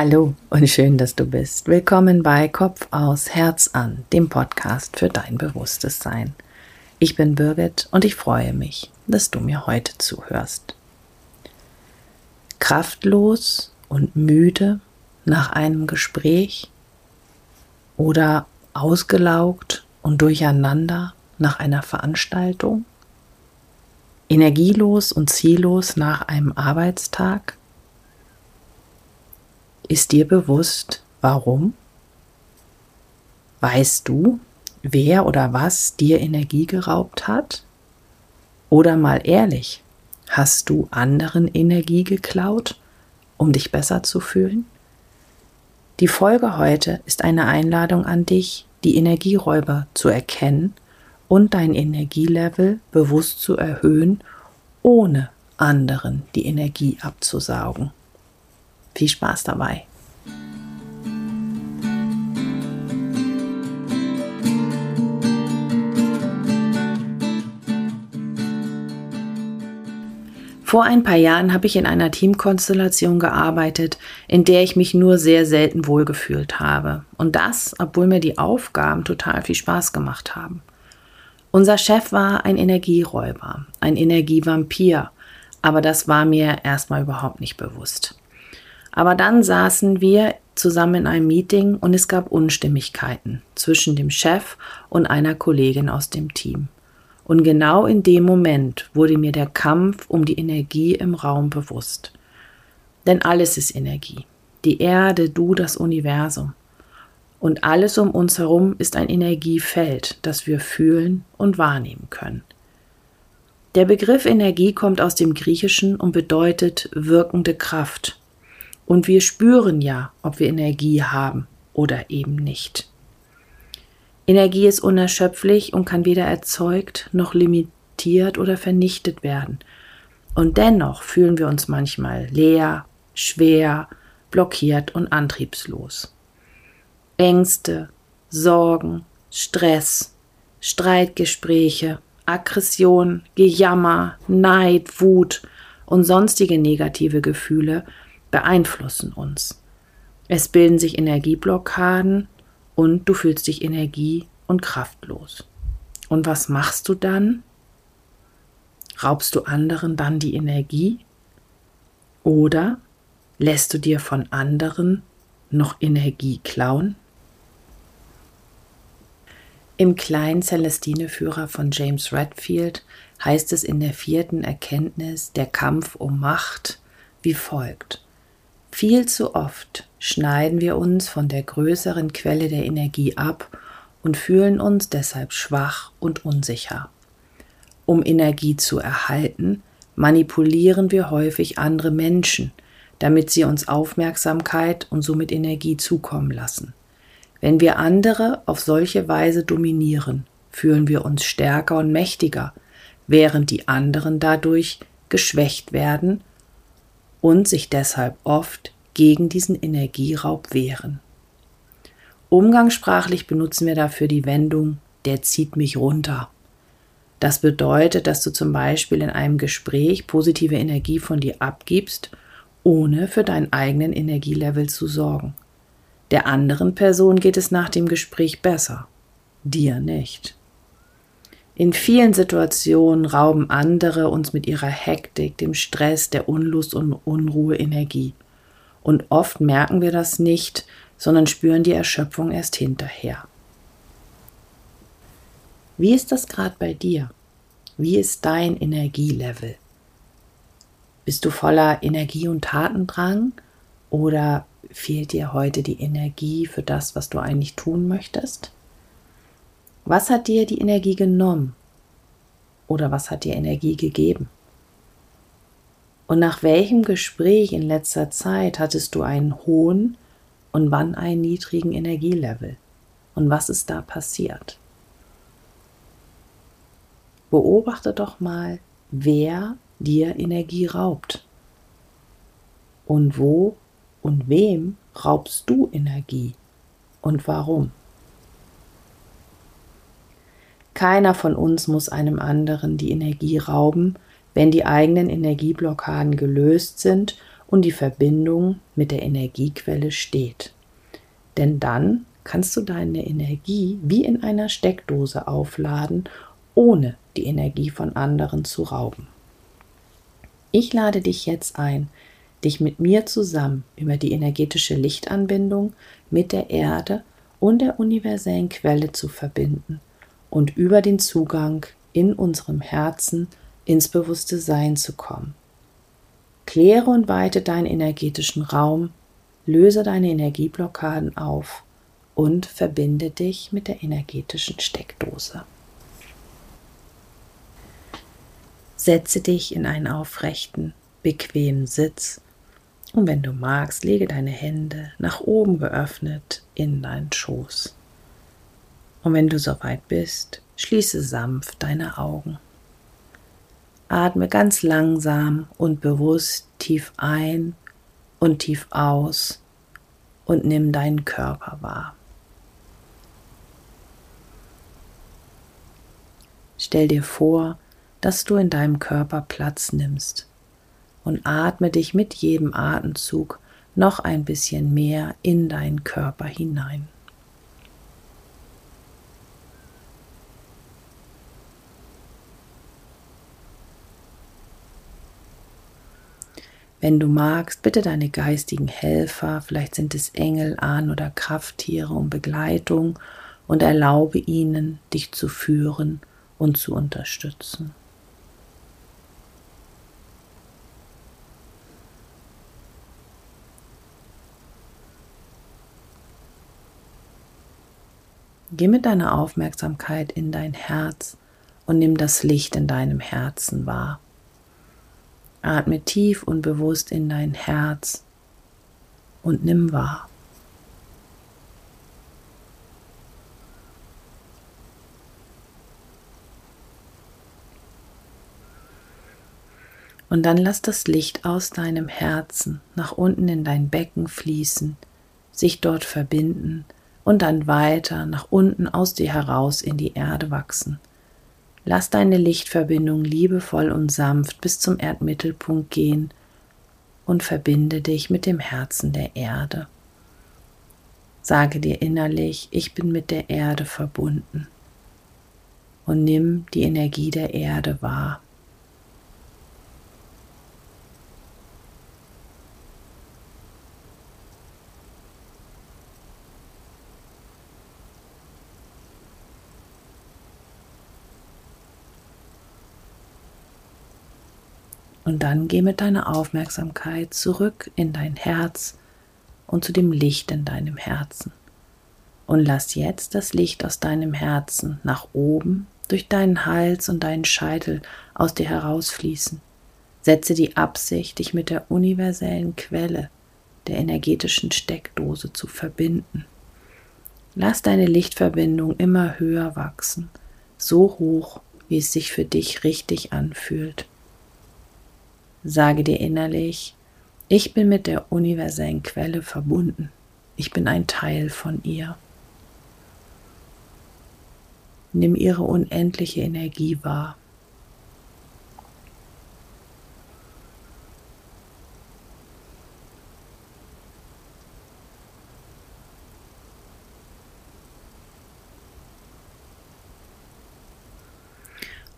Hallo und schön, dass du bist. Willkommen bei Kopf aus Herz an, dem Podcast für dein bewusstes Sein. Ich bin Birgit und ich freue mich, dass du mir heute zuhörst. Kraftlos und müde nach einem Gespräch oder ausgelaugt und durcheinander nach einer Veranstaltung? Energielos und ziellos nach einem Arbeitstag? Ist dir bewusst, warum? Weißt du, wer oder was dir Energie geraubt hat? Oder mal ehrlich, hast du anderen Energie geklaut, um dich besser zu fühlen? Die Folge heute ist eine Einladung an dich, die Energieräuber zu erkennen und dein Energielevel bewusst zu erhöhen, ohne anderen die Energie abzusaugen. Viel Spaß dabei. Vor ein paar Jahren habe ich in einer Teamkonstellation gearbeitet, in der ich mich nur sehr selten wohlgefühlt habe. Und das, obwohl mir die Aufgaben total viel Spaß gemacht haben. Unser Chef war ein Energieräuber, ein Energievampir, aber das war mir erstmal überhaupt nicht bewusst. Aber dann saßen wir zusammen in einem Meeting und es gab Unstimmigkeiten zwischen dem Chef und einer Kollegin aus dem Team. Und genau in dem Moment wurde mir der Kampf um die Energie im Raum bewusst. Denn alles ist Energie. Die Erde, du, das Universum. Und alles um uns herum ist ein Energiefeld, das wir fühlen und wahrnehmen können. Der Begriff Energie kommt aus dem Griechischen und bedeutet wirkende Kraft und wir spüren ja, ob wir Energie haben oder eben nicht. Energie ist unerschöpflich und kann weder erzeugt noch limitiert oder vernichtet werden. Und dennoch fühlen wir uns manchmal leer, schwer, blockiert und antriebslos. Ängste, Sorgen, Stress, Streitgespräche, Aggression, Gejammer, Neid, Wut und sonstige negative Gefühle beeinflussen uns. Es bilden sich Energieblockaden und du fühlst dich energie- und kraftlos. Und was machst du dann? Raubst du anderen dann die Energie? Oder lässt du dir von anderen noch Energie klauen? Im kleinen Celestine-Führer von James Redfield heißt es in der vierten Erkenntnis der Kampf um Macht wie folgt. Viel zu oft schneiden wir uns von der größeren Quelle der Energie ab und fühlen uns deshalb schwach und unsicher. Um Energie zu erhalten, manipulieren wir häufig andere Menschen, damit sie uns Aufmerksamkeit und somit Energie zukommen lassen. Wenn wir andere auf solche Weise dominieren, fühlen wir uns stärker und mächtiger, während die anderen dadurch geschwächt werden und sich deshalb oft gegen diesen Energieraub wehren. Umgangssprachlich benutzen wir dafür die Wendung der zieht mich runter. Das bedeutet, dass du zum Beispiel in einem Gespräch positive Energie von dir abgibst, ohne für deinen eigenen Energielevel zu sorgen. Der anderen Person geht es nach dem Gespräch besser, dir nicht. In vielen Situationen rauben andere uns mit ihrer Hektik, dem Stress, der Unlust und Unruhe Energie. Und oft merken wir das nicht, sondern spüren die Erschöpfung erst hinterher. Wie ist das gerade bei dir? Wie ist dein Energielevel? Bist du voller Energie und Tatendrang oder fehlt dir heute die Energie für das, was du eigentlich tun möchtest? Was hat dir die Energie genommen? Oder was hat dir Energie gegeben? Und nach welchem Gespräch in letzter Zeit hattest du einen hohen und wann einen niedrigen Energielevel? Und was ist da passiert? Beobachte doch mal, wer dir Energie raubt. Und wo und wem raubst du Energie und warum? Keiner von uns muss einem anderen die Energie rauben, wenn die eigenen Energieblockaden gelöst sind und die Verbindung mit der Energiequelle steht. Denn dann kannst du deine Energie wie in einer Steckdose aufladen, ohne die Energie von anderen zu rauben. Ich lade dich jetzt ein, dich mit mir zusammen über die energetische Lichtanbindung mit der Erde und der universellen Quelle zu verbinden und über den Zugang in unserem Herzen ins bewusste Sein zu kommen. Kläre und weite deinen energetischen Raum, löse deine Energieblockaden auf und verbinde dich mit der energetischen Steckdose. Setze dich in einen aufrechten, bequemen Sitz und wenn du magst, lege deine Hände nach oben geöffnet in deinen Schoß. Und wenn du soweit bist, schließe sanft deine Augen. Atme ganz langsam und bewusst tief ein und tief aus und nimm deinen Körper wahr. Stell dir vor, dass du in deinem Körper Platz nimmst und atme dich mit jedem Atemzug noch ein bisschen mehr in deinen Körper hinein. Wenn du magst, bitte deine geistigen Helfer, vielleicht sind es Engel, Ahn- oder Krafttiere um Begleitung und erlaube ihnen, dich zu führen und zu unterstützen. Geh mit deiner Aufmerksamkeit in dein Herz und nimm das Licht in deinem Herzen wahr. Atme tief und bewusst in dein Herz und nimm wahr. Und dann lass das Licht aus deinem Herzen nach unten in dein Becken fließen, sich dort verbinden und dann weiter nach unten aus dir heraus in die Erde wachsen. Lass deine Lichtverbindung liebevoll und sanft bis zum Erdmittelpunkt gehen und verbinde dich mit dem Herzen der Erde. Sage dir innerlich, ich bin mit der Erde verbunden und nimm die Energie der Erde wahr. Und dann geh mit deiner Aufmerksamkeit zurück in dein Herz und zu dem Licht in deinem Herzen. Und lass jetzt das Licht aus deinem Herzen nach oben durch deinen Hals und deinen Scheitel aus dir herausfließen. Setze die Absicht, dich mit der universellen Quelle, der energetischen Steckdose zu verbinden. Lass deine Lichtverbindung immer höher wachsen, so hoch, wie es sich für dich richtig anfühlt. Sage dir innerlich, ich bin mit der universellen Quelle verbunden. Ich bin ein Teil von ihr. Nimm ihre unendliche Energie wahr.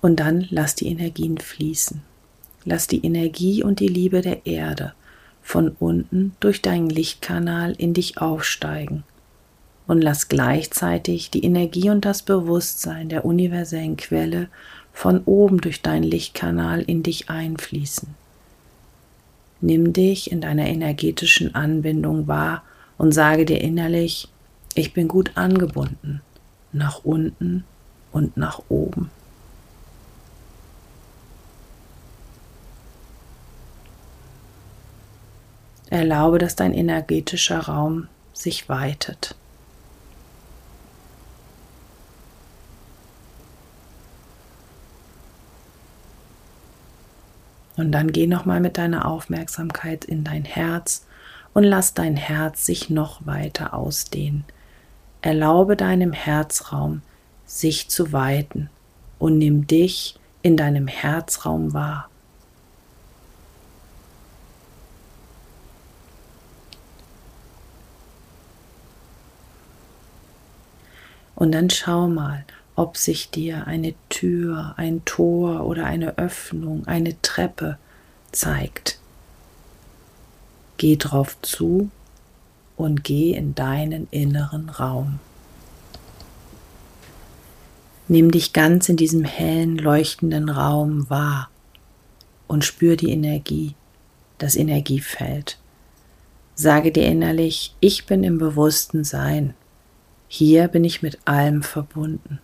Und dann lass die Energien fließen. Lass die Energie und die Liebe der Erde von unten durch deinen Lichtkanal in dich aufsteigen und lass gleichzeitig die Energie und das Bewusstsein der universellen Quelle von oben durch deinen Lichtkanal in dich einfließen. Nimm dich in deiner energetischen Anbindung wahr und sage dir innerlich, ich bin gut angebunden, nach unten und nach oben. Erlaube, dass dein energetischer Raum sich weitet. Und dann geh nochmal mit deiner Aufmerksamkeit in dein Herz und lass dein Herz sich noch weiter ausdehnen. Erlaube deinem Herzraum sich zu weiten und nimm dich in deinem Herzraum wahr. Und dann schau mal, ob sich dir eine Tür, ein Tor oder eine Öffnung, eine Treppe zeigt. Geh drauf zu und geh in deinen inneren Raum. Nimm dich ganz in diesem hellen, leuchtenden Raum wahr und spür die Energie, das Energiefeld. Sage dir innerlich, ich bin im bewussten Sein. Hier bin ich mit allem verbunden.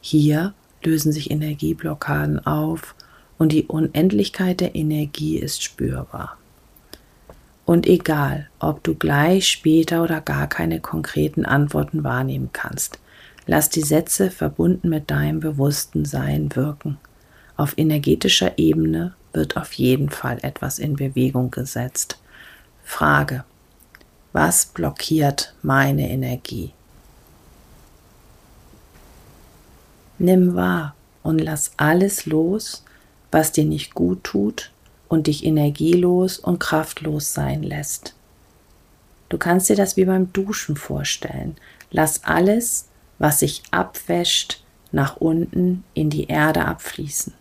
Hier lösen sich Energieblockaden auf und die Unendlichkeit der Energie ist spürbar. Und egal, ob du gleich, später oder gar keine konkreten Antworten wahrnehmen kannst, lass die Sätze verbunden mit deinem bewussten Sein wirken. Auf energetischer Ebene wird auf jeden Fall etwas in Bewegung gesetzt. Frage. Was blockiert meine Energie? Nimm wahr und lass alles los, was dir nicht gut tut und dich energielos und kraftlos sein lässt. Du kannst dir das wie beim Duschen vorstellen. Lass alles, was sich abwäscht, nach unten in die Erde abfließen.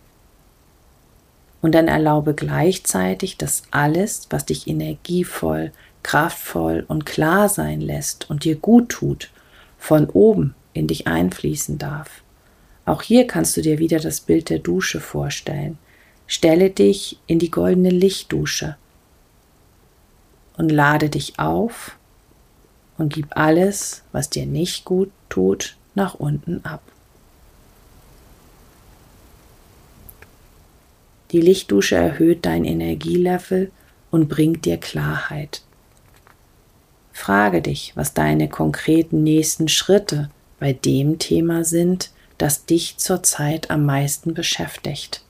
Und dann erlaube gleichzeitig, dass alles, was dich energievoll, kraftvoll und klar sein lässt und dir gut tut, von oben in dich einfließen darf. Auch hier kannst du dir wieder das Bild der Dusche vorstellen. Stelle dich in die goldene Lichtdusche und lade dich auf und gib alles, was dir nicht gut tut, nach unten ab. Die Lichtdusche erhöht dein Energielevel und bringt dir Klarheit. Frage dich, was deine konkreten nächsten Schritte bei dem Thema sind, das dich zurzeit am meisten beschäftigt.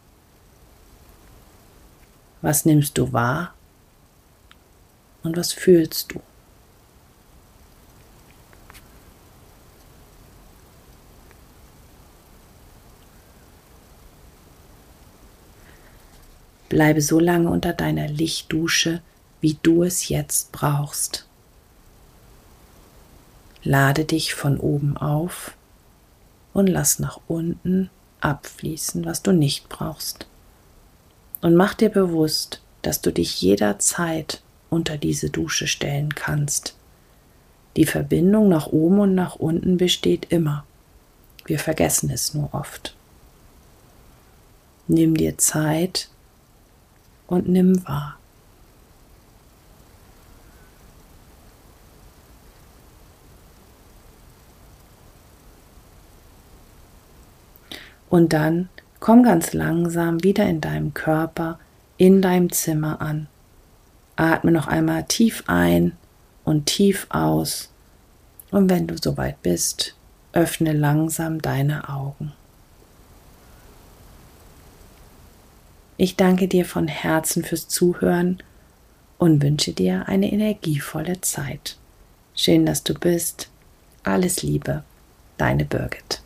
Was nimmst du wahr und was fühlst du? Bleibe so lange unter deiner Lichtdusche, wie du es jetzt brauchst. Lade dich von oben auf und lass nach unten abfließen, was du nicht brauchst. Und mach dir bewusst, dass du dich jederzeit unter diese Dusche stellen kannst. Die Verbindung nach oben und nach unten besteht immer. Wir vergessen es nur oft. Nimm dir Zeit und nimm wahr. Und dann komm ganz langsam wieder in deinem Körper, in deinem Zimmer an. Atme noch einmal tief ein und tief aus. Und wenn du soweit bist, öffne langsam deine Augen. Ich danke dir von Herzen fürs Zuhören und wünsche dir eine energievolle Zeit. Schön, dass du bist. Alles Liebe, deine Birgit.